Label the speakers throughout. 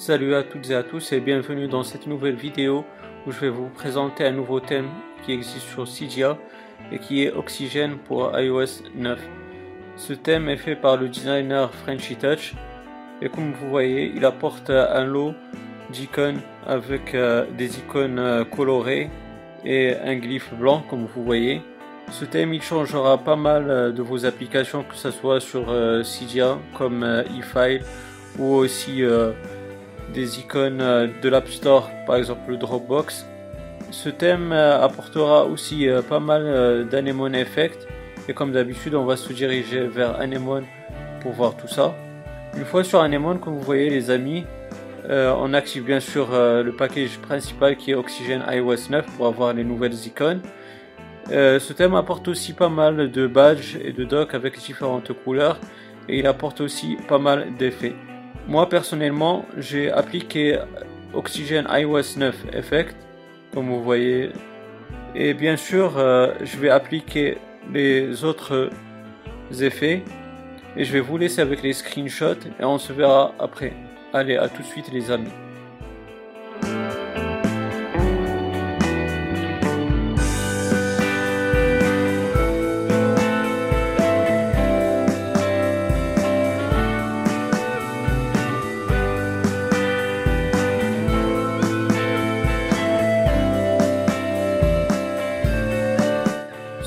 Speaker 1: Salut à toutes et à tous et bienvenue dans cette nouvelle vidéo où je vais vous présenter un nouveau thème qui existe sur Cydia et qui est Oxygène pour iOS 9. Ce thème est fait par le designer Frenchy Touch et comme vous voyez il apporte un lot d'icônes avec euh, des icônes euh, colorées et un glyphe blanc comme vous voyez. Ce thème il changera pas mal euh, de vos applications que ce soit sur Cydia comme eFile ou aussi des icônes de l'App Store par exemple le Dropbox. Ce thème apportera aussi pas mal d'Anemone Effect et comme d'habitude on va se diriger vers Anemone pour voir tout ça. Une fois sur Anemone comme vous voyez les amis euh, on active bien sûr euh, le package principal qui est Oxygen iOS 9 pour avoir les nouvelles icônes. Euh, ce thème apporte aussi pas mal de badges et de docks avec différentes couleurs et il apporte aussi pas mal d'effets. Moi personnellement j'ai appliqué Oxygen iOS 9 Effect comme vous voyez et bien sûr je vais appliquer les autres effets et je vais vous laisser avec les screenshots et on se verra après. Allez, à tout de suite les amis.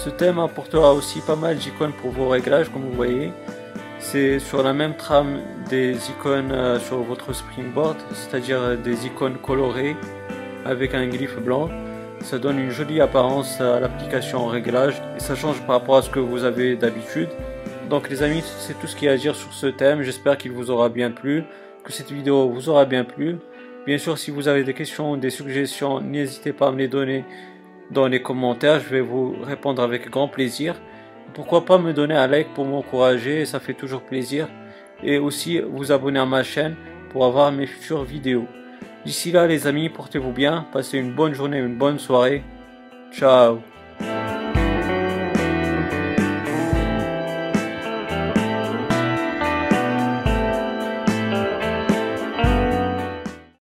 Speaker 1: Ce thème apportera aussi pas mal d'icônes pour vos réglages comme vous voyez. C'est sur la même trame des icônes euh, sur votre Springboard, c'est-à-dire euh, des icônes colorées avec un glyphe blanc. Ça donne une jolie apparence à l'application en réglage et ça change par rapport à ce que vous avez d'habitude. Donc les amis, c'est tout ce qu'il y a à dire sur ce thème. J'espère qu'il vous aura bien plu, que cette vidéo vous aura bien plu. Bien sûr, si vous avez des questions, des suggestions, n'hésitez pas à me les donner dans les commentaires. Je vais vous répondre avec grand plaisir. Pourquoi pas me donner un like pour m'encourager, ça fait toujours plaisir. Et aussi vous abonner à ma chaîne pour avoir mes futures vidéos. D'ici là les amis, portez-vous bien, passez une bonne journée, une bonne soirée. Ciao